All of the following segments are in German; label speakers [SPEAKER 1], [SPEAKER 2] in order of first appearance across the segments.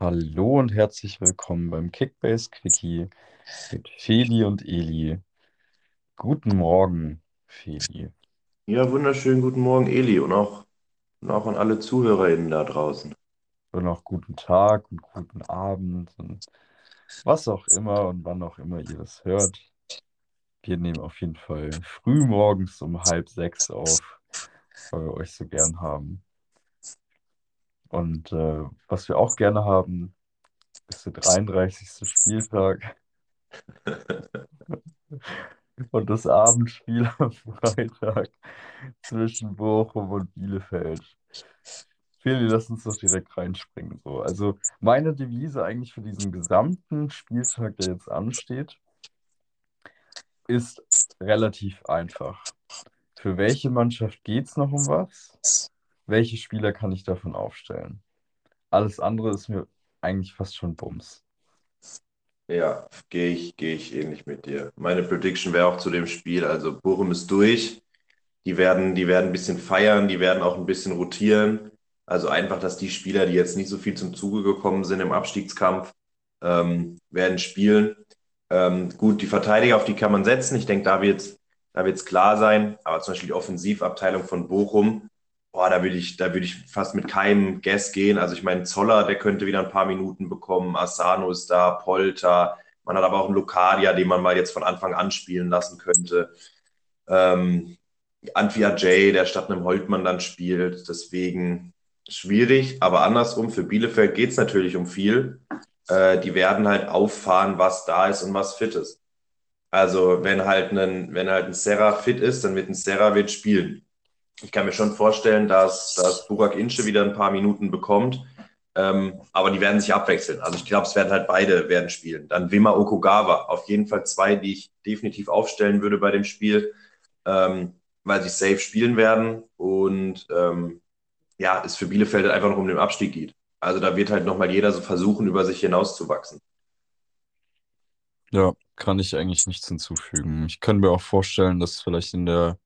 [SPEAKER 1] Hallo und herzlich willkommen beim Kickbase Quickie mit Feli und Eli. Guten Morgen, Feli.
[SPEAKER 2] Ja, wunderschönen guten Morgen, Eli, und auch, und auch an alle ZuhörerInnen da draußen.
[SPEAKER 1] Und auch guten Tag und guten Abend und was auch immer und wann auch immer ihr das hört. Wir nehmen auf jeden Fall früh morgens um halb sechs auf, weil wir euch so gern haben. Und äh, was wir auch gerne haben, ist der 33. Spieltag und das Abendspiel am Freitag zwischen Bochum und Bielefeld. Feli, lass uns doch direkt reinspringen. So. Also meine Devise eigentlich für diesen gesamten Spieltag, der jetzt ansteht, ist relativ einfach. Für welche Mannschaft geht es noch um was? Welche Spieler kann ich davon aufstellen? Alles andere ist mir eigentlich fast schon Bums.
[SPEAKER 2] Ja, gehe ich, gehe ich ähnlich mit dir. Meine Prediction wäre auch zu dem Spiel, also Bochum ist durch. Die werden, die werden ein bisschen feiern, die werden auch ein bisschen rotieren. Also einfach, dass die Spieler, die jetzt nicht so viel zum Zuge gekommen sind im Abstiegskampf, ähm, werden spielen. Ähm, gut, die Verteidiger, auf die kann man setzen. Ich denke, da wird es da wird's klar sein. Aber zum Beispiel die Offensivabteilung von Bochum, boah, da würde ich, da würde ich fast mit keinem Guess gehen. Also ich meine, Zoller, der könnte wieder ein paar Minuten bekommen. Asano ist da, Polter. Man hat aber auch einen Lokadia, den man mal jetzt von Anfang an spielen lassen könnte. Ähm, Antwia J, der statt einem Holtmann dann spielt. Deswegen schwierig, aber andersrum, für Bielefeld geht es natürlich um viel. Äh, die werden halt auffahren, was da ist und was fit ist. Also wenn halt ein, wenn halt ein Serra fit ist, dann wird ein Serra wird spielen. Ich kann mir schon vorstellen, dass, dass Burak Ince wieder ein paar Minuten bekommt. Ähm, aber die werden sich abwechseln. Also ich glaube, es werden halt beide werden spielen. Dann Wima Okugawa, auf jeden Fall zwei, die ich definitiv aufstellen würde bei dem Spiel, ähm, weil sie safe spielen werden. Und ähm, ja, es für Bielefeld einfach noch um den Abstieg geht. Also da wird halt nochmal jeder so versuchen, über sich hinauszuwachsen.
[SPEAKER 1] Ja, kann ich eigentlich nichts hinzufügen. Ich kann mir auch vorstellen, dass vielleicht in der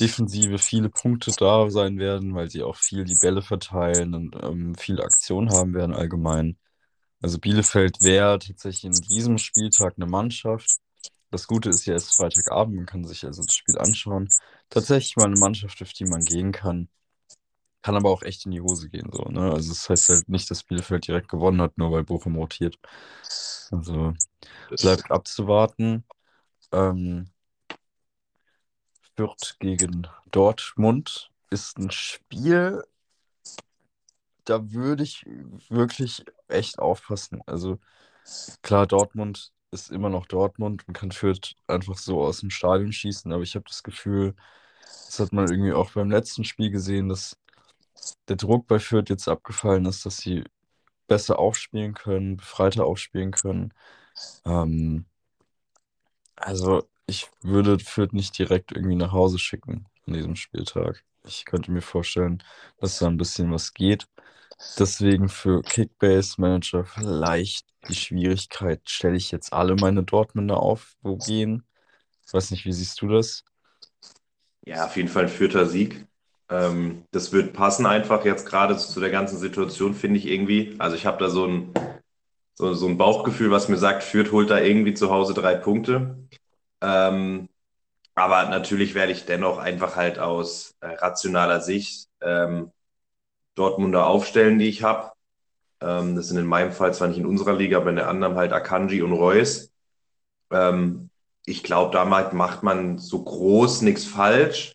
[SPEAKER 1] Defensive viele Punkte da sein werden, weil sie auch viel die Bälle verteilen und ähm, viele Aktionen haben werden allgemein. Also Bielefeld wäre tatsächlich in diesem Spieltag eine Mannschaft. Das Gute ist ja, es ist Freitagabend, man kann sich also das Spiel anschauen. Tatsächlich mal eine Mannschaft, auf die man gehen kann. Kann aber auch echt in die Hose gehen, so, ne? Also das heißt halt nicht, dass Bielefeld direkt gewonnen hat, nur weil Bochum rotiert. Also bleibt abzuwarten. Ähm, Fürth gegen Dortmund ist ein Spiel, da würde ich wirklich echt aufpassen. Also klar, Dortmund ist immer noch Dortmund und kann Fürth einfach so aus dem Stadion schießen, aber ich habe das Gefühl, das hat man irgendwie auch beim letzten Spiel gesehen, dass der Druck bei Fürth jetzt abgefallen ist, dass sie besser aufspielen können, befreiter aufspielen können. Ähm, also ich würde Fürth nicht direkt irgendwie nach Hause schicken an diesem Spieltag. Ich könnte mir vorstellen, dass da ein bisschen was geht. Deswegen für Kickbase Manager vielleicht die Schwierigkeit, stelle ich jetzt alle meine Dortmunder auf, wo gehen. Ich weiß nicht, wie siehst du das?
[SPEAKER 2] Ja, auf jeden Fall ein vierter Sieg. Ähm, das wird passen einfach jetzt gerade zu der ganzen Situation, finde ich irgendwie. Also ich habe da so ein, so, so ein Bauchgefühl, was mir sagt, Fürth holt da irgendwie zu Hause drei Punkte. Ähm, aber natürlich werde ich dennoch einfach halt aus äh, rationaler Sicht ähm, Dortmunder aufstellen, die ich habe. Ähm, das sind in meinem Fall zwar nicht in unserer Liga, aber in der anderen halt Akanji und Reus. Ähm, ich glaube, damit macht man so groß nichts falsch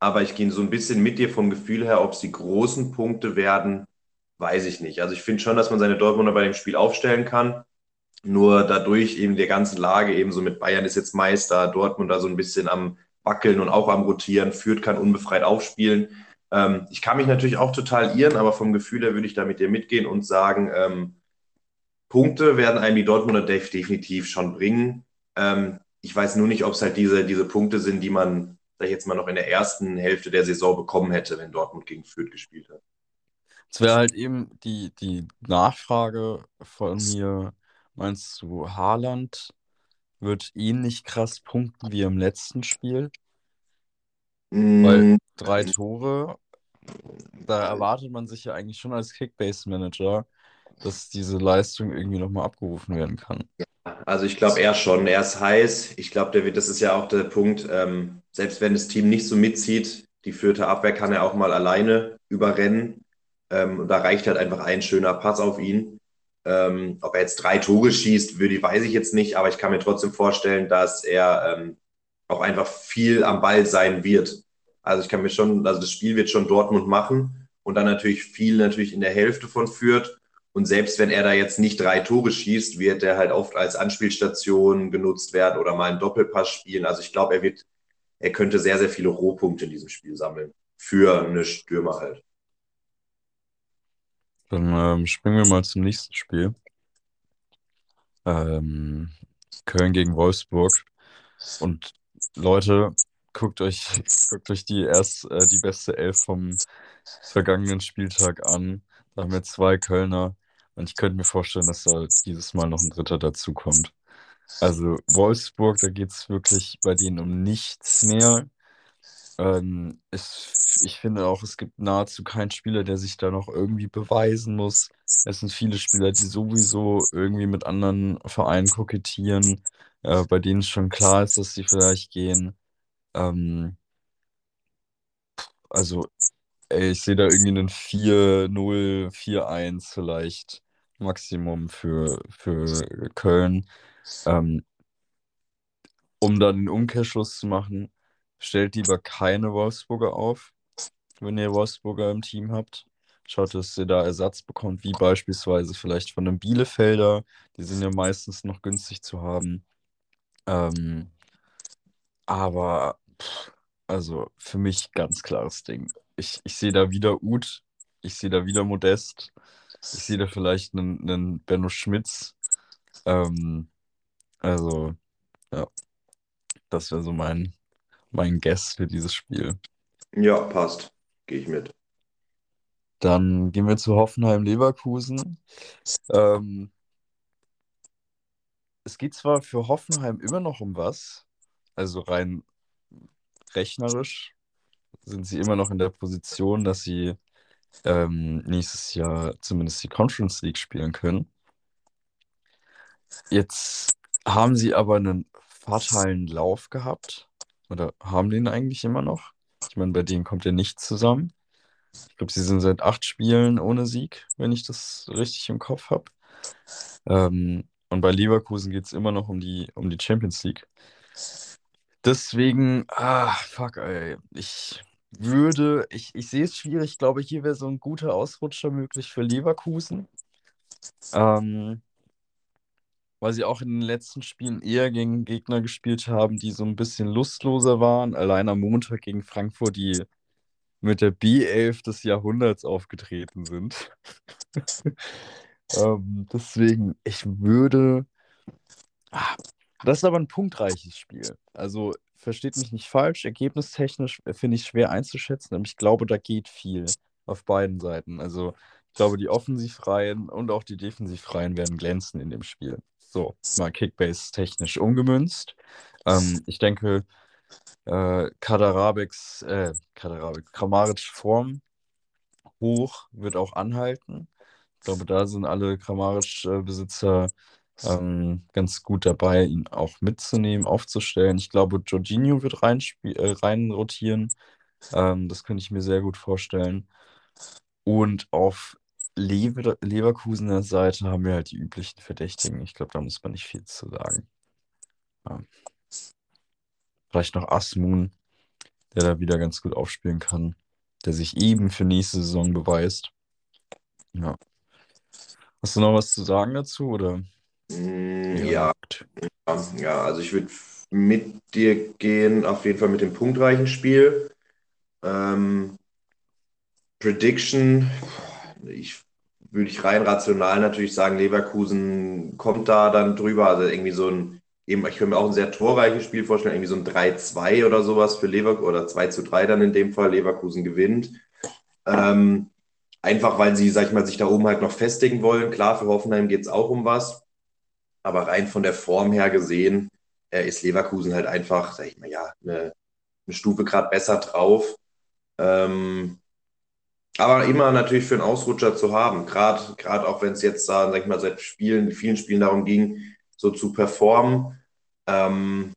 [SPEAKER 2] aber ich gehe so ein bisschen mit dir vom Gefühl her, ob es die großen Punkte werden, weiß ich nicht. Also ich finde schon, dass man seine Dortmunder bei dem Spiel aufstellen kann. Nur dadurch eben der ganzen Lage eben so mit Bayern ist jetzt Meister, Dortmund da so ein bisschen am Wackeln und auch am Rotieren, führt kann unbefreit aufspielen. Ähm, ich kann mich natürlich auch total irren, aber vom Gefühl her würde ich da mit dir mitgehen und sagen, ähm, Punkte werden einem die Dortmunder definitiv schon bringen. Ähm, ich weiß nur nicht, ob es halt diese, diese Punkte sind, die man sag ich jetzt mal, noch in der ersten Hälfte der Saison bekommen hätte, wenn Dortmund gegen Fürth gespielt hat.
[SPEAKER 1] Es wäre halt eben die, die Nachfrage von mir, meinst du Haaland wird ähnlich krass punkten wie im letzten Spiel. Weil
[SPEAKER 2] Mm,
[SPEAKER 1] drei Tore, da erwartet man sich ja eigentlich schon als Kickbase-Manager, dass diese Leistung irgendwie nochmal abgerufen werden kann.
[SPEAKER 2] Also ich glaube er schon. Er ist heiß. Ich glaube, der wird, das ist ja auch der Punkt, ähm, selbst wenn das Team nicht so mitzieht, die vierte Abwehr kann er auch mal alleine überrennen. Ähm, und da reicht halt einfach ein schöner Pass auf ihn. Ähm, ob er jetzt drei Tore schießt, würde, weiß ich jetzt nicht, aber ich kann mir trotzdem vorstellen, dass er ähm, auch einfach viel am Ball sein wird. Also ich kann mir schon, also das Spiel wird schon Dortmund machen und dann natürlich viel natürlich in der Hälfte von Fürth. Und selbst wenn er da jetzt nicht drei Tore schießt, wird er halt oft als Anspielstation genutzt werden oder mal einen Doppelpass spielen. Also ich glaube, er wird, er könnte sehr, sehr viele Rohpunkte in diesem Spiel sammeln. Für eine Stürmer halt.
[SPEAKER 1] Dann ähm, springen wir mal zum nächsten Spiel. Ähm, Köln gegen Wolfsburg. Und Leute, guckt euch, guckt euch die erst äh, die beste Elf vom vergangenen Spieltag an. Da haben wir zwei Kölner. Und ich könnte mir vorstellen, dass da dieses Mal noch ein Dritter dazukommt. Also Wolfsburg, da geht es wirklich bei denen um nichts mehr. Ähm, es, ich finde auch, es gibt nahezu keinen Spieler, der sich da noch irgendwie beweisen muss. Es sind viele Spieler, die sowieso irgendwie mit anderen Vereinen kokettieren, äh, bei denen schon klar ist, dass sie vielleicht gehen. Ähm, also, ey, ich sehe da irgendwie einen 4-0, 4-1 vielleicht Maximum für, für Köln. Ähm, um dann den Umkehrschluss zu machen, stellt lieber keine Wolfsburger auf, wenn ihr Wolfsburger im Team habt. Schaut, dass ihr da Ersatz bekommt, wie beispielsweise vielleicht von einem Bielefelder. Die sind ja meistens noch günstig zu haben. Ähm, aber, pff, also für mich ganz klares Ding. Ich, ich sehe da wieder Uth, ich sehe da wieder Modest, ich sehe da vielleicht einen, einen Benno Schmitz. Ähm, also, ja, das wäre so mein, mein Guess für dieses Spiel.
[SPEAKER 2] Ja, passt. Gehe ich mit.
[SPEAKER 1] Dann gehen wir zu Hoffenheim-Leverkusen. Ähm, es geht zwar für Hoffenheim immer noch um was, also rein rechnerisch sind sie immer noch in der Position, dass sie ähm, nächstes Jahr zumindest die Conference League spielen können. Jetzt haben sie aber einen fatalen Lauf gehabt. Oder haben den eigentlich immer noch? Ich meine, bei denen kommt ja nichts zusammen. Ich glaube, sie sind seit acht Spielen ohne Sieg, wenn ich das richtig im Kopf habe. Ähm, und bei Leverkusen geht es immer noch um die, um die Champions League. Deswegen, ah, fuck, ey. Ich würde, ich, ich sehe es schwierig. Ich glaube, hier wäre so ein guter Ausrutscher möglich für Leverkusen. Ähm, weil sie auch in den letzten Spielen eher gegen Gegner gespielt haben, die so ein bisschen lustloser waren. Allein am Montag gegen Frankfurt, die mit der B11 des Jahrhunderts aufgetreten sind. ähm, deswegen, ich würde. Ah, das ist aber ein punktreiches Spiel. Also versteht mich nicht falsch, ergebnistechnisch finde ich schwer einzuschätzen, aber ich glaube, da geht viel auf beiden Seiten. Also ich glaube, die Offensivreihen und auch die Defensivreihen werden glänzen in dem Spiel. So, mal Kickbase technisch umgemünzt. Ähm, ich denke, äh, Kaderabeks, äh, Kaderabek, Kramaric Form hoch wird auch anhalten. Ich glaube, da sind alle Kramaric-Besitzer ähm, ganz gut dabei, ihn auch mitzunehmen, aufzustellen. Ich glaube, Jorginho wird rein, äh, rein rotieren. Ähm, das könnte ich mir sehr gut vorstellen. Und auf Lever Leverkusener Seite haben wir halt die üblichen Verdächtigen. Ich glaube, da muss man nicht viel zu sagen. Ja. Vielleicht noch Asmun, der da wieder ganz gut aufspielen kann, der sich eben für nächste Saison beweist. Ja. Hast du noch was zu sagen dazu oder
[SPEAKER 2] ja,
[SPEAKER 1] nackt?
[SPEAKER 2] ja, also ich würde mit dir gehen, auf jeden Fall mit dem punktreichen Spiel. Ähm, Prediction, ich würde ich rein rational natürlich sagen, Leverkusen kommt da dann drüber. Also irgendwie so ein, eben, ich könnte mir auch ein sehr torreiches Spiel vorstellen, irgendwie so ein 3-2 oder sowas für Leverkusen oder 2 zu 3 dann in dem Fall. Leverkusen gewinnt. Ähm, einfach weil sie, sag ich mal, sich da oben halt noch festigen wollen. Klar, für Hoffenheim geht es auch um was. Aber rein von der Form her gesehen, äh, ist Leverkusen halt einfach, sag ich mal, ja, eine, eine Stufe gerade besser drauf. Ähm, aber immer natürlich für einen Ausrutscher zu haben, gerade gerade auch wenn es jetzt, sag ich mal, seit Spielen, vielen Spielen darum ging, so zu performen. Ähm,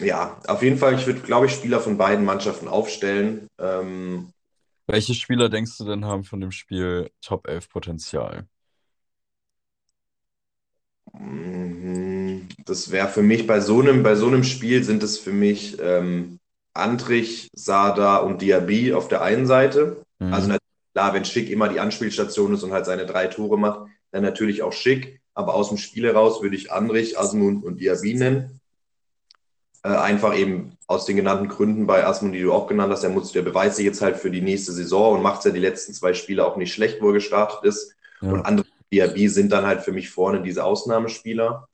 [SPEAKER 2] ja, auf jeden Fall, ich würde, glaube ich, Spieler von beiden Mannschaften aufstellen. Ähm,
[SPEAKER 1] Welche Spieler denkst du denn haben von dem Spiel Top 11 Potenzial?
[SPEAKER 2] Mhm. Das wäre für mich bei so einem, bei so einem Spiel sind es für mich ähm, Antrich, Sada und Diaby auf der einen Seite.
[SPEAKER 1] Mhm.
[SPEAKER 2] Also klar, wenn Schick immer die Anspielstation ist und halt seine drei Tore macht, dann natürlich auch Schick. Aber aus dem Spiel heraus würde ich Andrich, Asmund und Diaby nennen. Äh, einfach eben aus den genannten Gründen bei Asmund, die du auch genannt hast, der, muss, der beweist sich jetzt halt für die nächste Saison und macht ja die letzten zwei Spiele auch nicht schlecht, wo er gestartet ist.
[SPEAKER 1] Ja.
[SPEAKER 2] Und andere Diaby sind dann halt für mich vorne diese Ausnahmespieler.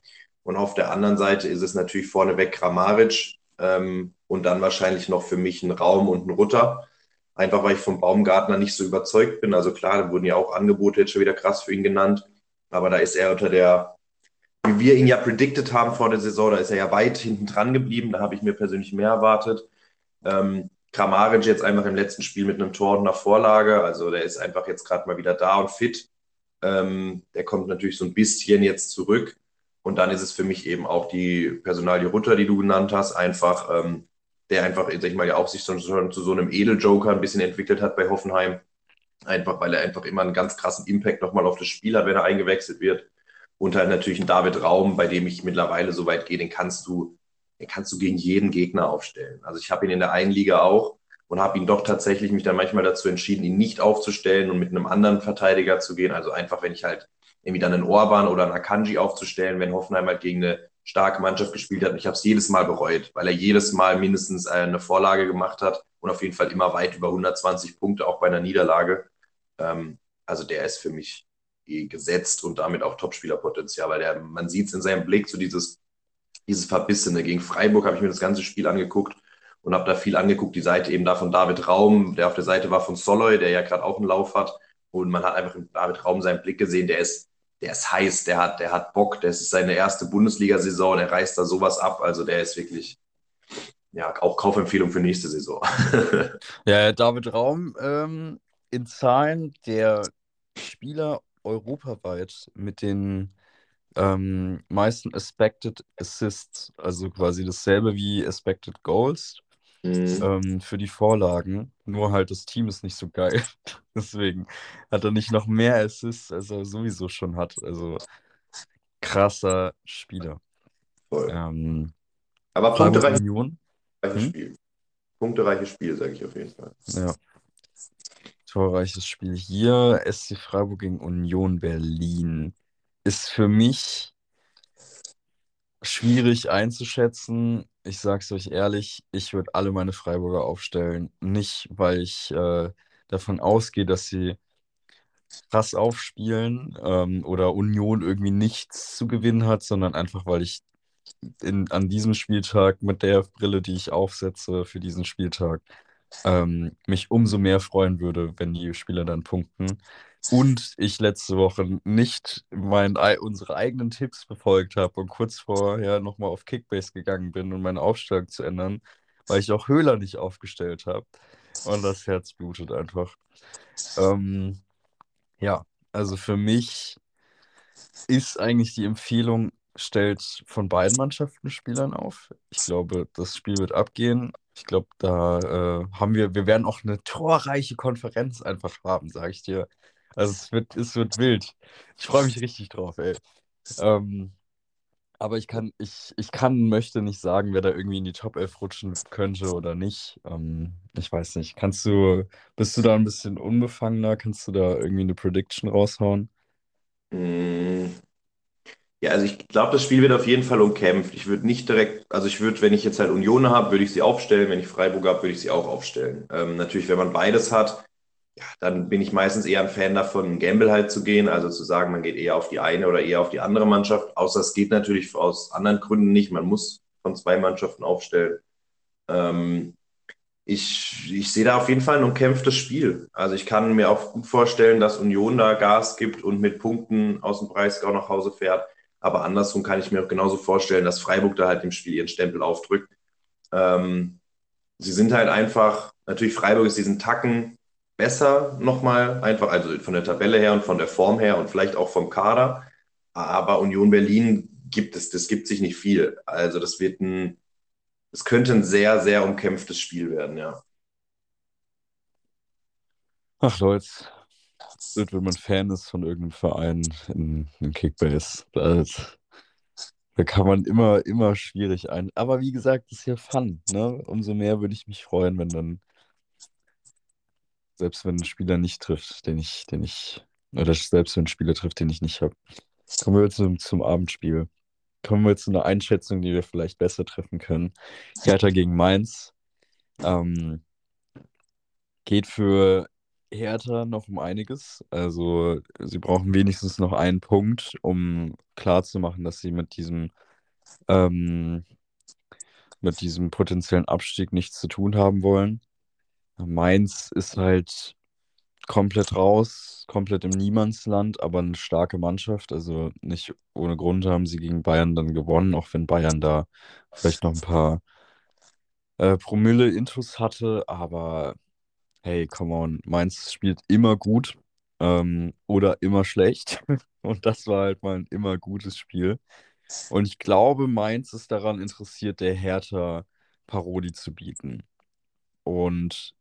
[SPEAKER 2] Und auf der anderen Seite ist es natürlich vorneweg Kramaric ähm, und dann wahrscheinlich noch für mich ein Raum und ein Rutter. Einfach weil ich vom Baumgartner nicht so überzeugt bin. Also klar, da wurden ja auch Angebote jetzt schon wieder krass für ihn genannt. Aber da ist er unter der, wie wir ihn ja predicted haben vor der Saison, da ist er ja weit hinten dran geblieben. Da habe ich mir persönlich mehr erwartet. Ähm, Kramaric jetzt einfach im letzten Spiel mit einem Tor und einer Vorlage. Also der ist einfach jetzt gerade mal wieder da und fit. Ähm, der kommt natürlich so ein bisschen jetzt zurück. Und dann ist es für mich eben auch die Personalie Rutter, die du genannt hast, einfach, ähm, der einfach, sag ich mal, ja auch sich schon, schon zu so einem Edeljoker ein bisschen entwickelt hat bei Hoffenheim. Einfach, weil er einfach immer einen ganz krassen Impact nochmal auf das Spiel hat, wenn er eingewechselt wird. Und halt natürlich ein David Raum, bei dem ich mittlerweile so weit gehe, den kannst du, den kannst du gegen jeden Gegner aufstellen. Also ich habe ihn in der einen Liga auch und habe ihn doch tatsächlich mich dann manchmal dazu entschieden, ihn nicht aufzustellen und mit einem anderen Verteidiger zu gehen. Also einfach, wenn ich halt irgendwie dann einen Orban oder einen Akanji aufzustellen, wenn Hoffenheim halt gegen eine starke Mannschaft gespielt hat. Und ich habe es jedes Mal bereut, weil er jedes Mal mindestens eine Vorlage gemacht hat und auf jeden Fall immer weit über 120 Punkte, auch bei einer Niederlage. Ähm, also der ist für mich eh gesetzt und damit auch Topspielerpotenzial, weil der, man sieht es in seinem Blick, so dieses, dieses Verbissene. Gegen Freiburg habe ich mir das ganze Spiel angeguckt und habe da viel angeguckt. Die Seite eben da von David Raum, der auf der Seite war von Soloy, der ja gerade auch einen Lauf hat. Und man hat einfach in David Raum seinen Blick gesehen, der ist, der ist heiß, der hat, der hat Bock, das ist seine erste Bundesliga-Saison, der reißt da sowas ab. Also der ist wirklich, ja, auch Kaufempfehlung für nächste Saison.
[SPEAKER 1] Ja, David Raum ähm, in Zahlen der Spieler europaweit mit den ähm, meisten Expected Assists, also quasi dasselbe wie Expected Goals
[SPEAKER 2] Mhm.
[SPEAKER 1] ähm, für die Vorlagen. Nur halt das Team ist nicht so geil. Deswegen hat er nicht noch mehr Assists, als er sowieso schon hat. Also krasser Spieler. Ähm,
[SPEAKER 2] Aber punktereiches
[SPEAKER 1] Union, hm?
[SPEAKER 2] Spiel. Punktereiches Spiel, sage ich auf jeden Fall.
[SPEAKER 1] ja. Torreiches Spiel hier. SC Freiburg gegen Union Berlin. Ist für mich schwierig einzuschätzen. Ich sag's euch ehrlich, ich würde alle meine Freiburger aufstellen. Nicht, weil ich äh, davon ausgehe, dass sie krass aufspielen ähm, oder Union irgendwie nichts zu gewinnen hat, sondern einfach, weil ich in, an diesem Spieltag mit der Brille, die ich aufsetze für diesen Spieltag, ähm, mich umso mehr freuen würde, wenn die Spieler dann punkten. Und ich letzte Woche nicht mein, ei- unsere eigenen Tipps befolgt habe und kurz vorher nochmal auf Kickbase gegangen bin, um meine Aufstellung zu ändern, weil ich auch Höhler nicht aufgestellt habe. Und das Herz blutet einfach. Ähm, ja, also für mich ist eigentlich die Empfehlung, stellt von beiden Mannschaften Spielern auf. Ich glaube, das Spiel wird abgehen. Ich glaube, da äh, haben wir, wir werden auch eine torreiche Konferenz einfach haben, sage ich dir. Also es wird, es wird wild. Ich freue mich richtig drauf, ey. Ähm, aber ich kann, ich, ich kann, möchte nicht sagen, wer da irgendwie in die Top 11 rutschen könnte oder nicht. Ähm, ich weiß nicht. Kannst du, bist du da ein bisschen unbefangener? Kannst du da irgendwie eine Prediction raushauen?
[SPEAKER 2] Mm, Ja, also ich glaube, das Spiel wird auf jeden Fall umkämpft. Ich würde nicht direkt, also ich würde, wenn ich jetzt halt Union habe, würde ich sie aufstellen. Wenn ich Freiburg habe, würde ich sie auch aufstellen. Ähm, natürlich, wenn man beides hat, ja, dann bin ich meistens eher ein Fan davon, einen Gamble halt zu gehen. Also zu sagen, man geht eher auf die eine oder eher auf die andere Mannschaft. Außer es geht natürlich aus anderen Gründen nicht. Man muss von zwei Mannschaften aufstellen. Ähm, ich, ich sehe da auf jeden Fall ein umkämpftes Spiel. Also ich kann mir auch gut vorstellen, dass Union da Gas gibt und mit Punkten aus dem Breisgau nach Hause fährt. Aber andersrum kann ich mir auch genauso vorstellen, dass Freiburg da halt im Spiel ihren Stempel aufdrückt. Ähm, sie sind halt einfach, natürlich Freiburg ist diesen Tacken besser nochmal, einfach, also von der Tabelle her und von der Form her und vielleicht auch vom Kader. Aber Union Berlin gibt es, das gibt sich nicht viel. Also das wird ein, es könnte ein sehr, sehr umkämpftes Spiel werden, ja.
[SPEAKER 1] Ach Leute, wenn man Fan ist von irgendeinem Verein in, in Kickbase, das, da kann man immer, immer schwierig ein. Aber wie gesagt, das ist ja Fun, ne? Umso mehr würde ich mich freuen, wenn dann, selbst wenn ein Spieler nicht trifft, den ich, den ich, oder selbst wenn ein Spieler trifft, den ich nicht habe. Kommen wir zum, zum Abendspiel. Kommen wir zu einer Einschätzung, die wir vielleicht besser treffen können. Hertha gegen Mainz. Ähm, geht für Hertha noch um einiges. Also sie brauchen wenigstens noch einen Punkt, um klarzumachen, dass sie mit diesem, ähm, mit diesem potenziellen Abstieg nichts zu tun haben wollen. Mainz ist halt komplett raus, komplett im Niemandsland, aber eine starke Mannschaft. Also nicht ohne Grund haben sie gegen Bayern dann gewonnen, auch wenn Bayern da vielleicht noch ein paar äh, Promille-Intus hatte. Aber hey, come on, Mainz spielt immer gut ähm, oder immer schlecht. Und das war halt mal ein immer gutes Spiel. Und ich glaube, Mainz ist daran interessiert, der Hertha Parodie zu bieten. Und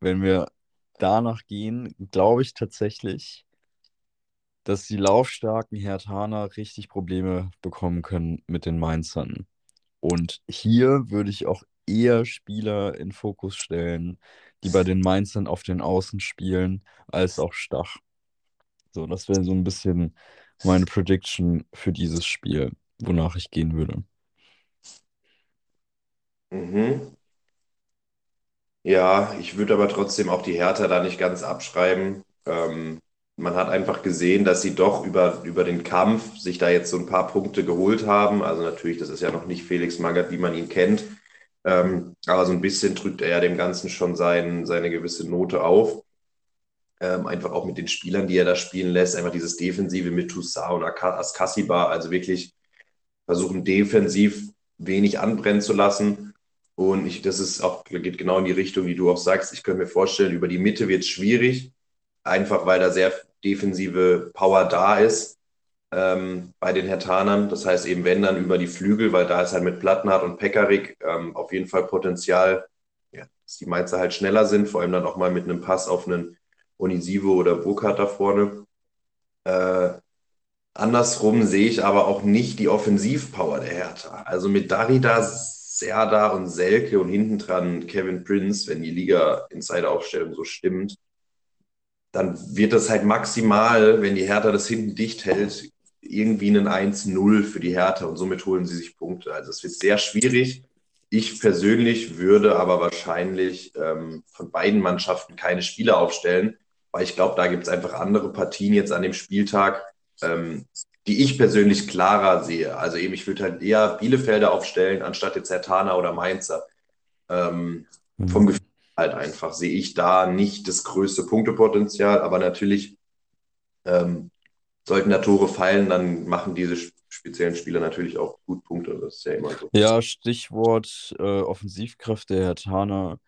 [SPEAKER 1] wenn wir danach gehen, glaube ich tatsächlich, dass die laufstarken Herthaner richtig Probleme bekommen können mit den Mainzern. Und hier würde ich auch eher Spieler in Fokus stellen, die bei den Mainzern auf den Außen spielen, als auch Stach. So, das wäre so ein bisschen meine Prediction für dieses Spiel, wonach ich gehen würde.
[SPEAKER 2] Mhm. Ja, ich würde aber trotzdem auch die Hertha da nicht ganz abschreiben. Ähm, man hat einfach gesehen, dass sie doch über, über den Kampf sich da jetzt so ein paar Punkte geholt haben. Also natürlich, das ist ja noch nicht Felix Magath, wie man ihn kennt. Ähm, aber so ein bisschen drückt er ja dem Ganzen schon sein, seine gewisse Note auf. Ähm, einfach auch mit den Spielern, die er da spielen lässt. Einfach dieses Defensive mit Toussaint und Askasiba. Also wirklich versuchen defensiv wenig anbrennen zu lassen und ich, das ist auch, geht genau in die Richtung, die du auch sagst. Ich könnte mir vorstellen, über die Mitte wird es schwierig, einfach weil da sehr defensive Power da ist ähm, bei den Hertanern. Das heißt eben, wenn dann über die Flügel, weil da ist halt mit Plattenhardt und Pekarik ähm, auf jeden Fall Potenzial, ja, dass die Mainzer halt schneller sind, vor allem dann auch mal mit einem Pass auf einen Onisivo oder Burkhardt da vorne. Äh, andersrum sehe ich aber auch nicht die Offensivpower der Hertha. Also mit Darida Serda und Selke und hinten dran Kevin Prince, wenn die Liga-Insider-Aufstellung so stimmt, dann wird das halt maximal, wenn die Hertha das hinten dicht hält, irgendwie einen 1-0 für die Hertha und somit holen sie sich Punkte. Also es wird sehr schwierig. Ich persönlich würde aber wahrscheinlich ähm, von beiden Mannschaften keine Spieler aufstellen, weil ich glaube, da gibt es einfach andere Partien jetzt an dem Spieltag, ähm, die ich persönlich klarer sehe. Also eben, ich würde halt eher Bielefelder aufstellen, anstatt jetzt Hertana oder Mainzer. Ähm, mhm. Vom Gefühl halt einfach sehe ich da nicht das größte Punktepotenzial, aber natürlich ähm, sollten da Tore fallen, dann machen diese speziellen Spieler natürlich auch gut Punkte. Das ist ja immer so.
[SPEAKER 1] Ja, Stichwort äh, Offensivkraft der Hertana.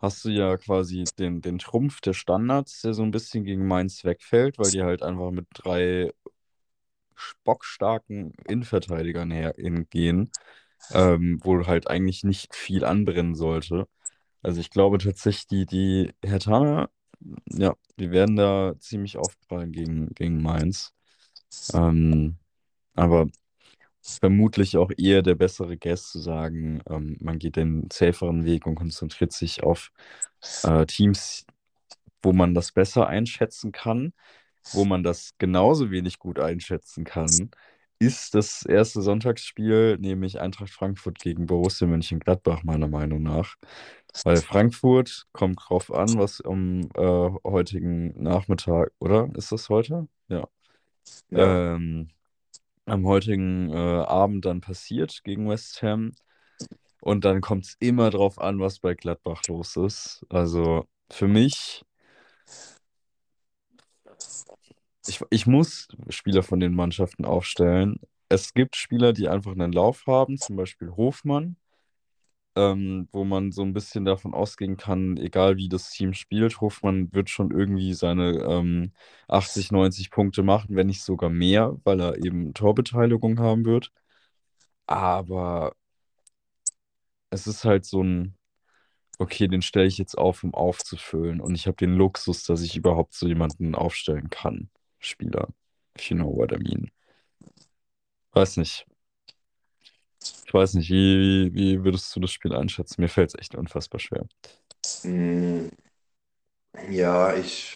[SPEAKER 1] Hast du ja quasi den, den Trumpf der Standards, der so ein bisschen gegen Mainz wegfällt, weil die halt einfach mit drei spockstarken Innenverteidigern hergehen, ähm, wo halt eigentlich nicht viel anbrennen sollte. Also ich glaube tatsächlich, die, die Hertaner, ja, die werden da ziemlich aufprallen gegen, gegen Mainz. Ähm, aber vermutlich auch eher der bessere Guest zu sagen, ähm, man geht den saferen Weg und konzentriert sich auf äh, Teams, wo man das besser einschätzen kann wo man das genauso wenig gut einschätzen kann, ist das erste Sonntagsspiel, nämlich Eintracht Frankfurt gegen Borussia Mönchengladbach, meiner Meinung nach. Weil Frankfurt kommt drauf an, was am äh, heutigen Nachmittag, oder? Ist das heute? Ja. Ähm, am heutigen äh, Abend dann passiert gegen West Ham. Und dann kommt es immer drauf an, was bei Gladbach los ist. Also für mich Ich, ich muss Spieler von den Mannschaften aufstellen. Es gibt Spieler, die einfach einen Lauf haben, zum Beispiel Hofmann, ähm, wo man so ein bisschen davon ausgehen kann, egal wie das Team spielt, Hofmann wird schon irgendwie seine ähm, 80, 90 Punkte machen, wenn nicht sogar mehr, weil er eben Torbeteiligung haben wird. Aber es ist halt so ein, okay, den stelle ich jetzt auf, um aufzufüllen. Und ich habe den Luxus, dass ich überhaupt so jemanden aufstellen kann. Spieler. If you know what I mean. Weiß nicht. Ich weiß nicht, wie, wie würdest du das Spiel einschätzen? Mir fällt es echt unfassbar schwer.
[SPEAKER 2] Mm, ja, ich,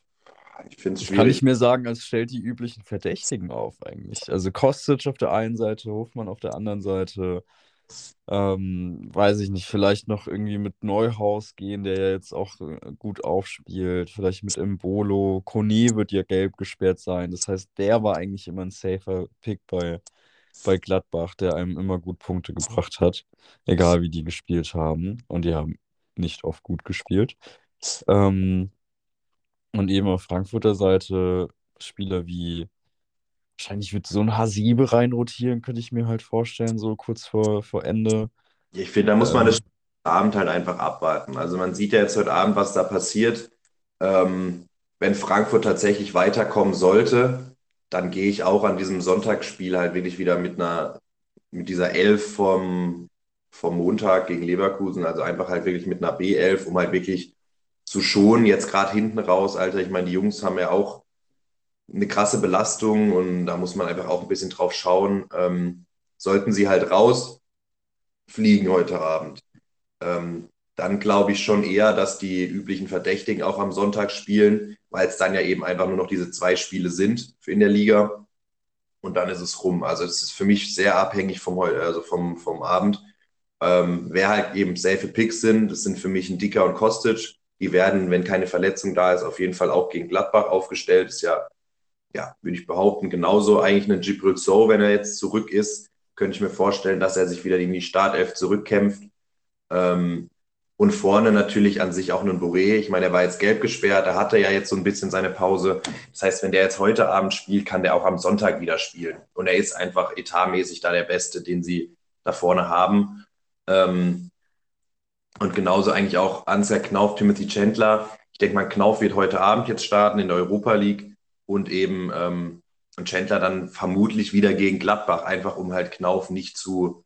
[SPEAKER 2] ich finde es
[SPEAKER 1] Das kann ich
[SPEAKER 2] schwierig.
[SPEAKER 1] mir sagen, als stellt die üblichen Verdächtigen auf eigentlich. Also Kostic auf der einen Seite, Hofmann auf der anderen Seite. Ähm, weiß ich nicht, vielleicht noch irgendwie mit Neuhaus gehen, der ja jetzt auch äh, gut aufspielt. Vielleicht mit Embolo. Kone wird ja gelb gesperrt sein. Das heißt, der war eigentlich immer ein safer Pick bei, bei Gladbach, der einem immer gut Punkte gebracht hat. Egal wie die gespielt haben. Und die haben nicht oft gut gespielt. Ähm, und eben auf Frankfurter Seite Spieler wie, wahrscheinlich wird so ein Hasebe reinrotieren, könnte ich mir halt vorstellen, so kurz vor, vor Ende.
[SPEAKER 2] Ich finde, da muss man das
[SPEAKER 1] Ähm,
[SPEAKER 2] Abend halt einfach abwarten. Also man sieht ja jetzt heute Abend, was da passiert. Ähm, wenn Frankfurt tatsächlich weiterkommen sollte, dann gehe ich auch an diesem Sonntagsspiel halt wirklich wieder mit einer, mit dieser Elf vom, vom Montag gegen Leverkusen, also einfach halt wirklich mit einer B11, um halt wirklich zu schonen, jetzt gerade hinten raus, Alter. Ich meine, die Jungs haben ja auch eine krasse Belastung und da muss man einfach auch ein bisschen drauf schauen. Ähm, sollten sie halt rausfliegen heute Abend, ähm, dann glaube ich schon eher, dass die üblichen Verdächtigen auch am Sonntag spielen, weil es dann ja eben einfach nur noch diese zwei Spiele sind in der Liga und dann ist es rum. Also es ist für mich sehr abhängig vom, also vom, vom Abend. Ähm, wer halt eben safe Picks sind, das sind für mich ein Dicker und Kostic. Die werden, wenn keine Verletzung da ist, auf jeden Fall auch gegen Gladbach aufgestellt. Ist ja, ja, würde ich behaupten, genauso eigentlich ein Gibril So, wenn er jetzt zurück ist, könnte ich mir vorstellen, dass er sich wieder in die Startelf zurückkämpft. Ähm, und vorne natürlich an sich auch einen Boré. Ich meine, er war jetzt gelb gesperrt, da hat er ja jetzt so ein bisschen seine Pause. Das heißt, wenn der jetzt heute Abend spielt, kann der auch am Sonntag wieder spielen. Und er ist einfach etatmäßig da der Beste, den sie da vorne haben. Ähm, und genauso eigentlich auch Ansgar Knauf, Timothy Chandler. Ich denke mal, Knauf wird heute Abend jetzt starten in der Europa League und eben ähm, Chandler dann vermutlich wieder gegen Gladbach, einfach um halt Knauf nicht zu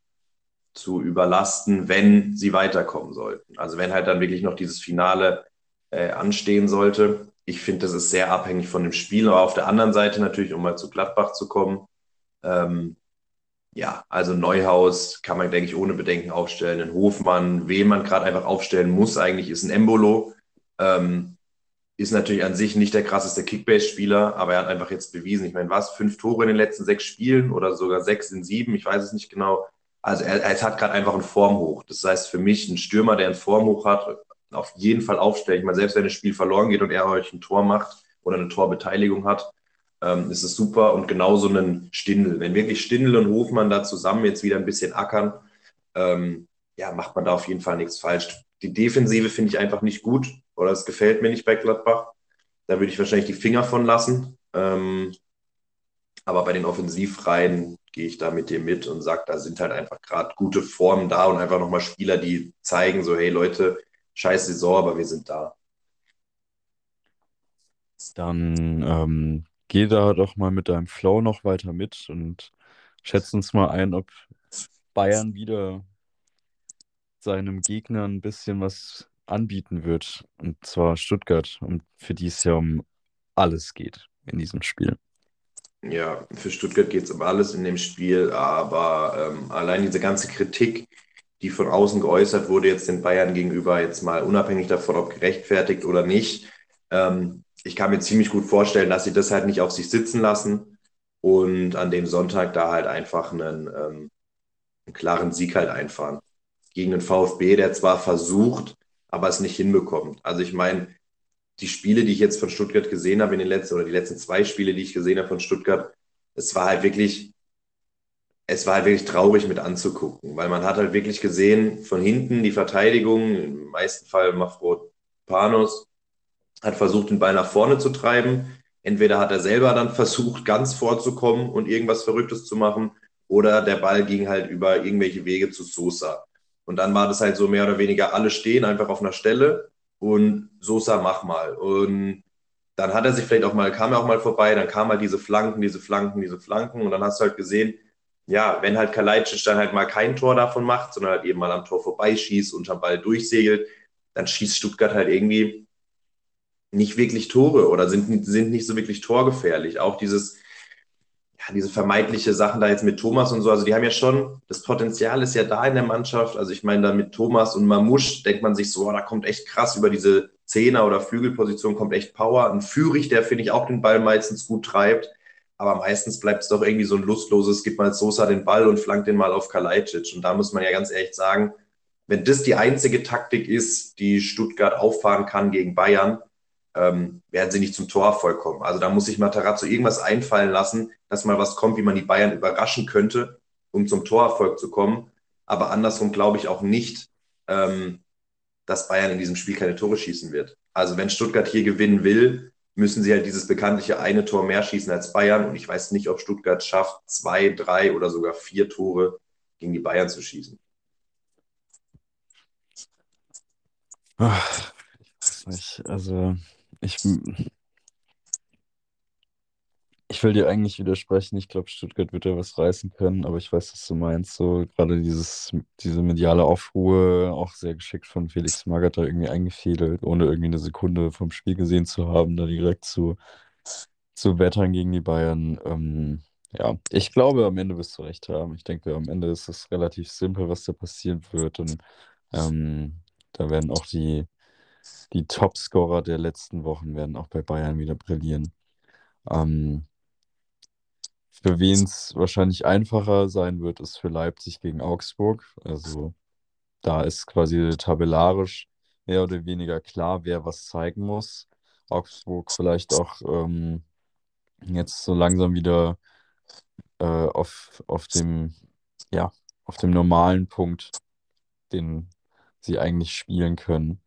[SPEAKER 2] zu überlasten, wenn sie weiterkommen sollten. Also wenn halt dann wirklich noch dieses Finale äh, anstehen sollte. Ich finde, das ist sehr abhängig von dem Spiel. Aber auf der anderen Seite natürlich, um mal zu Gladbach zu kommen, ähm, ja, also Neuhaus kann man, denke ich, ohne Bedenken aufstellen. Ein Hofmann, wen man gerade einfach aufstellen muss, eigentlich ist ein Embolo. Ähm, ist natürlich an sich nicht der krasseste Kickbase-Spieler, aber er hat einfach jetzt bewiesen, ich meine, was, fünf Tore in den letzten sechs Spielen oder sogar sechs in sieben, ich weiß es nicht genau. Also er, er hat gerade einfach einen Formhoch. Das heißt für mich, ein Stürmer, der einen Formhoch hat, auf jeden Fall aufstellen. Ich meine, selbst wenn das Spiel verloren geht und er euch ein Tor macht oder eine Torbeteiligung hat, ähm, ist es super. Und genauso einen Stindl. Wenn wirklich Stindl und Hofmann da zusammen jetzt wieder ein bisschen ackern, ähm, ja, macht man da auf jeden Fall nichts falsch. Die Defensive finde ich einfach nicht gut oder es gefällt mir nicht bei Gladbach. Da würde ich wahrscheinlich die Finger von lassen. Ähm, aber bei den Offensivreihen gehe ich da mit dir mit und sage, da sind halt einfach gerade gute Formen da und einfach nochmal Spieler, die zeigen, so, hey Leute, scheiß Saison, aber wir sind da.
[SPEAKER 1] dann ähm, geh da doch mal mit deinem Flow noch weiter mit und schätze uns mal ein, ob Bayern wieder seinem Gegner ein bisschen was anbieten wird. Und zwar Stuttgart, um, für die es ja um alles geht in diesem Spiel.
[SPEAKER 2] Ja, für Stuttgart geht es um alles in dem Spiel, aber ähm, allein diese ganze Kritik, die von außen geäußert wurde, jetzt den Bayern gegenüber, jetzt mal unabhängig davon, ob gerechtfertigt oder nicht, ähm, ich kann mir ziemlich gut vorstellen, dass sie das halt nicht auf sich sitzen lassen und an dem Sonntag da halt einfach einen, ähm, einen klaren Sieg halt einfahren. Gegen den VfB, der zwar versucht, aber es nicht hinbekommt. Also ich meine, die Spiele, die ich jetzt von Stuttgart gesehen habe in den letzten, oder die letzten zwei Spiele, die ich gesehen habe von Stuttgart, es war halt wirklich, es war halt wirklich traurig mit anzugucken, weil man hat halt wirklich gesehen, von hinten die Verteidigung, im meisten Fall Mafropanos, hat versucht, den Ball nach vorne zu treiben. Entweder hat er selber dann versucht, ganz vorzukommen und irgendwas Verrücktes zu machen, oder der Ball ging halt über irgendwelche Wege zu Sosa. Und dann war das halt so mehr oder weniger, alle stehen einfach auf einer Stelle und Sosa mach mal. Und dann hat er sich vielleicht auch mal, kam er auch mal vorbei, dann kamen halt diese Flanken, diese Flanken, diese Flanken und dann hast du halt gesehen, ja, wenn halt Kalajdzic dann halt mal kein Tor davon macht, sondern halt eben mal am Tor vorbeischießt, unterm Ball durchsegelt, dann schießt Stuttgart halt irgendwie nicht wirklich Tore oder sind, sind nicht so wirklich torgefährlich. Auch dieses, diese vermeintliche Sachen da jetzt mit Thomas und so, also die haben ja schon, das Potenzial ist ja da in der Mannschaft. Also ich meine, da mit Thomas und Mamouche denkt man sich so, oh, da kommt echt krass über diese Zehner- oder Flügelposition kommt echt Power. Ein Führig, der finde ich auch den Ball meistens gut treibt. Aber meistens bleibt es doch irgendwie so ein lustloses, gibt mal Sosa den Ball und flankt den mal auf Kalajdzic. Und da muss man ja ganz ehrlich sagen, wenn das die einzige Taktik ist, die Stuttgart auffahren kann gegen Bayern, ähm, werden sie nicht zum Torerfolg kommen. Also da muss sich Matarazzo irgendwas einfallen lassen, dass mal was kommt, wie man die Bayern überraschen könnte, um zum Torerfolg zu kommen. Aber andersrum glaube ich auch nicht, ähm, dass Bayern in diesem Spiel keine Tore schießen wird. Also wenn Stuttgart hier gewinnen will, müssen sie halt dieses bekanntliche eine Tor mehr schießen als Bayern. Und ich weiß nicht, ob Stuttgart schafft, zwei, drei oder sogar vier Tore gegen die Bayern zu schießen.
[SPEAKER 1] Ach, ich weiß nicht. Also ich, ich will dir eigentlich widersprechen. Ich glaube, Stuttgart wird ja was reißen können, aber ich weiß, was du meinst. So gerade dieses, diese mediale Aufruhr, auch sehr geschickt von Felix Magath irgendwie eingefädelt, ohne irgendwie eine Sekunde vom Spiel gesehen zu haben, da direkt zu, zu wettern gegen die Bayern. Ähm, ja, ich glaube, am Ende wirst du recht haben. Ich denke, am Ende ist es relativ simpel, was da passieren wird. Und ähm, da werden auch die, die Topscorer der letzten Wochen werden auch bei Bayern wieder brillieren. Ähm, für wen es wahrscheinlich einfacher sein wird, ist für Leipzig gegen Augsburg. Also da ist quasi tabellarisch mehr oder weniger klar, wer was zeigen muss. Augsburg vielleicht auch ähm, jetzt so langsam wieder äh, auf, auf dem, ja, auf dem normalen Punkt, den sie eigentlich spielen können,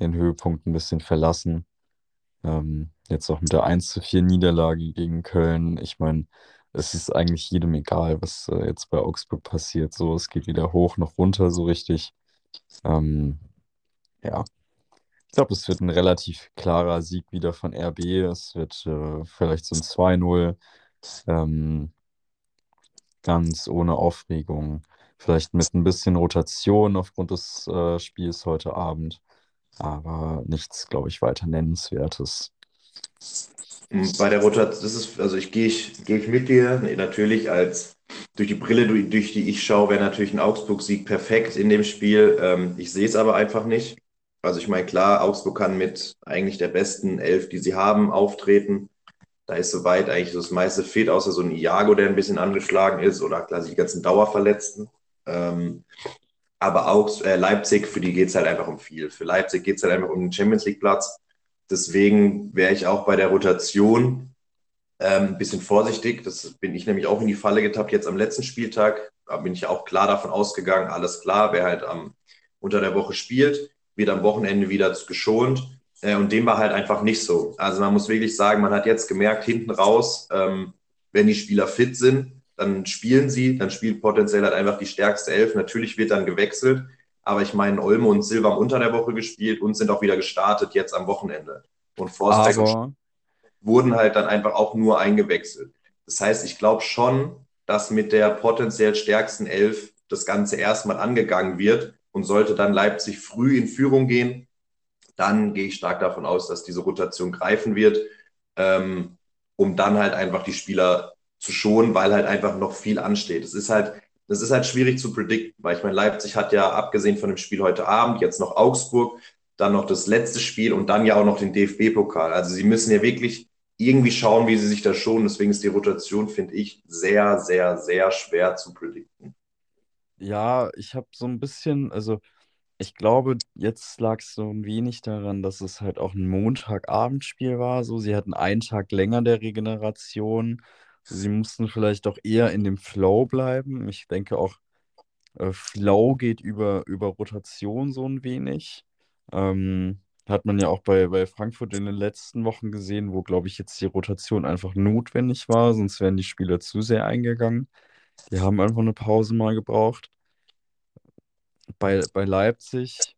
[SPEAKER 1] den Höhepunkt ein bisschen verlassen. Ähm, jetzt auch mit der 1 zu 4 Niederlage gegen Köln. Ich meine, es ist eigentlich jedem egal, was äh, jetzt bei Augsburg passiert. So, es geht weder hoch noch runter so richtig. Ähm, ja, ich glaube, es wird ein relativ klarer Sieg wieder von RB. Es wird äh, vielleicht so ein 2-0. Ähm, ganz ohne Aufregung. Vielleicht mit ein bisschen Rotation aufgrund des äh, Spiels heute Abend. Aber nichts, glaube ich, weiter Nennenswertes.
[SPEAKER 2] Bei der Rotation, das ist, also ich gehe ich, geh ich mit dir, natürlich als durch die Brille, durch, durch die ich schaue, wäre natürlich ein Augsburg-Sieg perfekt in dem Spiel. Ähm, ich sehe es aber einfach nicht. Also ich meine, klar, Augsburg kann mit eigentlich der besten Elf, die sie haben, auftreten. Da ist soweit eigentlich das meiste fehlt, außer so ein Iago, der ein bisschen angeschlagen ist oder klar die ganzen Dauerverletzten. Ähm, aber auch äh, Leipzig, für die geht es halt einfach um viel. Für Leipzig geht es halt einfach um den Champions League-Platz. Deswegen wäre ich auch bei der Rotation ähm, ein bisschen vorsichtig. Das bin ich nämlich auch in die Falle getappt jetzt am letzten Spieltag. Da bin ich auch klar davon ausgegangen, alles klar, wer halt am, unter der Woche spielt, wird am Wochenende wieder geschont. Äh, und dem war halt einfach nicht so. Also man muss wirklich sagen, man hat jetzt gemerkt, hinten raus, ähm, wenn die Spieler fit sind, dann spielen sie, dann spielt potenziell halt einfach die stärkste Elf. Natürlich wird dann gewechselt, aber ich meine, Olmo und Silva haben unter der Woche gespielt und sind auch wieder gestartet jetzt am Wochenende. Und Forsberg aber... wurden halt dann einfach auch nur eingewechselt. Das heißt, ich glaube schon, dass mit der potenziell stärksten Elf das Ganze erstmal angegangen wird und sollte dann Leipzig früh in Führung gehen, dann gehe ich stark davon aus, dass diese Rotation greifen wird, ähm, um dann halt einfach die Spieler zu schonen, weil halt einfach noch viel ansteht. Es ist halt, das ist halt schwierig zu predikten, weil ich meine, Leipzig hat ja abgesehen von dem Spiel heute Abend jetzt noch Augsburg, dann noch das letzte Spiel und dann ja auch noch den DFB-Pokal. Also sie müssen ja wirklich irgendwie schauen, wie sie sich da schonen. Deswegen ist die Rotation, finde ich, sehr, sehr, sehr schwer zu predikten.
[SPEAKER 1] Ja, ich habe so ein bisschen, also ich glaube, jetzt lag es so ein wenig daran, dass es halt auch ein Montagabendspiel war. So, sie hatten einen Tag länger der Regeneration. Sie mussten vielleicht auch eher in dem Flow bleiben. Ich denke auch, äh, Flow geht über, über Rotation so ein wenig. Ähm, Hat man ja auch bei, bei Frankfurt in den letzten Wochen gesehen, wo, glaube ich, jetzt die Rotation einfach notwendig war, sonst wären die Spieler zu sehr eingegangen. Die haben einfach eine Pause mal gebraucht. Bei, bei Leipzig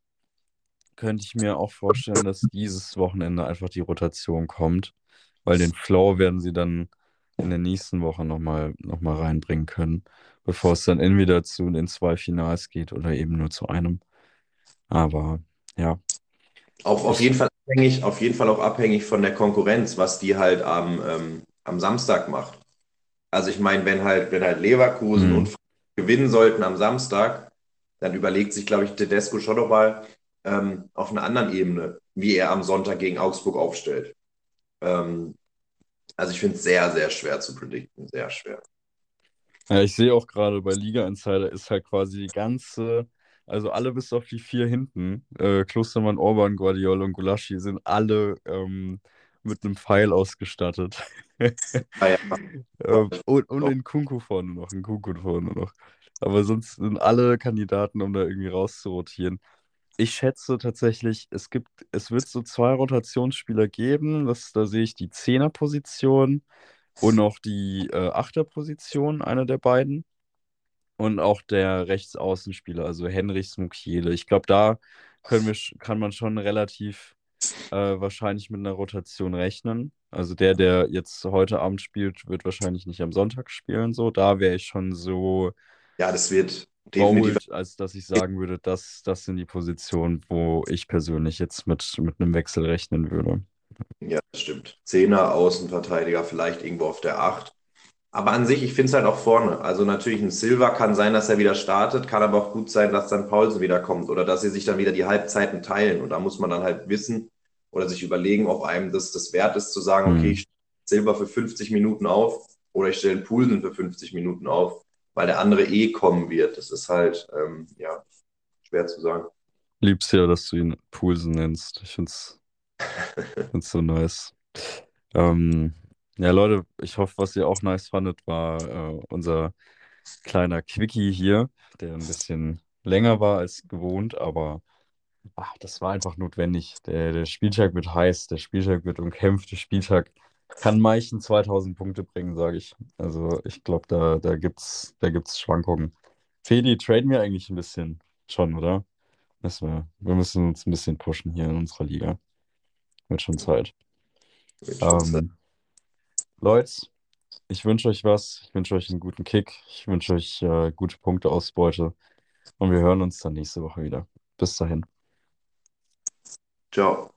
[SPEAKER 1] könnte ich mir auch vorstellen, dass dieses Wochenende einfach die Rotation kommt, weil den Flow werden sie dann in der nächsten Woche nochmal noch mal reinbringen können, bevor es dann entweder zu den zwei Finals geht oder eben nur zu einem. Aber ja.
[SPEAKER 2] Auf, auf jeden Fall abhängig, auf jeden Fall auch abhängig von der Konkurrenz, was die halt am, ähm, am Samstag macht. Also ich meine, wenn halt, wenn halt Leverkusen und
[SPEAKER 1] hm,
[SPEAKER 2] Frankfurt gewinnen sollten am Samstag, dann überlegt sich, glaube ich, Tedesco schon nochmal ähm, auf einer anderen Ebene, wie er am Sonntag gegen Augsburg aufstellt. Ähm, also ich finde es sehr, sehr schwer zu predikten, sehr schwer.
[SPEAKER 1] ja, ich sehe auch gerade bei Liga Insider ist halt quasi die ganze, also alle bis auf die vier hinten, äh, Klostermann, Orban, Guardiola und Gulaschi sind alle ähm, mit einem Pfeil ausgestattet.
[SPEAKER 2] Ah ja,
[SPEAKER 1] Ähm, und, und in Kunku vorne noch, in Kunku vorne noch. Aber sonst sind alle Kandidaten, um da irgendwie rauszurotieren. Ich schätze tatsächlich, es gibt, es wird so zwei Rotationsspieler geben. Das, da sehe ich die Zehnerposition und auch die äh, Achterposition, einer der beiden. Und auch der Rechtsaußenspieler, also Henrichs Mukiele. Ich glaube, da können wir, kann man schon relativ äh, wahrscheinlich mit einer Rotation rechnen. Also der, der jetzt heute Abend spielt, wird wahrscheinlich nicht am Sonntag spielen. So, da wäre ich schon so
[SPEAKER 2] ja, das wird
[SPEAKER 1] bold, als dass ich sagen würde, dass das sind die Positionen, wo ich persönlich jetzt mit, mit einem Wechsel rechnen würde.
[SPEAKER 2] ja, das stimmt. Zehner, Außenverteidiger, vielleicht irgendwo auf der Acht. Aber an sich, ich finde es halt auch vorne. Also natürlich ein Silva kann sein, dass er wieder startet, kann aber auch gut sein, dass dann Paulsen wieder kommt oder dass sie sich dann wieder die Halbzeiten teilen. Und da muss man dann halt wissen oder sich überlegen, ob einem das das wert ist, zu sagen, okay,
[SPEAKER 1] Hm.
[SPEAKER 2] ich stelle Silva für 50 Minuten auf oder ich stelle einen Poulsen für 50 Minuten auf, weil der andere eh kommen wird. Das ist halt, ähm, ja, schwer zu sagen.
[SPEAKER 1] Lieb's ja, dass du ihn Poulsen nennst. Ich find's, find's so nice. Ähm, ja, Leute, ich hoffe, was ihr auch nice fandet, war äh, unser kleiner Quickie hier, der ein bisschen länger war als gewohnt, aber ach, das war einfach notwendig. Der, der Spieltag wird heiß, der Spieltag wird umkämpft, der Spieltag kann Meichen 2000 Punkte bringen, sage ich. Also ich glaube, da, da gibt's, da gibt's Schwankungen. Feli, traden wir eigentlich ein bisschen schon, oder? Müssen wir, wir müssen uns ein bisschen pushen hier in unserer Liga. Wird schon Zeit.
[SPEAKER 2] Wird schon Zeit.
[SPEAKER 1] Ähm, Leute, ich wünsche euch was. Ich wünsche euch einen guten Kick. Ich wünsche euch äh, gute Punkteausbeute. Und wir hören uns dann nächste Woche wieder. Bis dahin.
[SPEAKER 2] Ciao.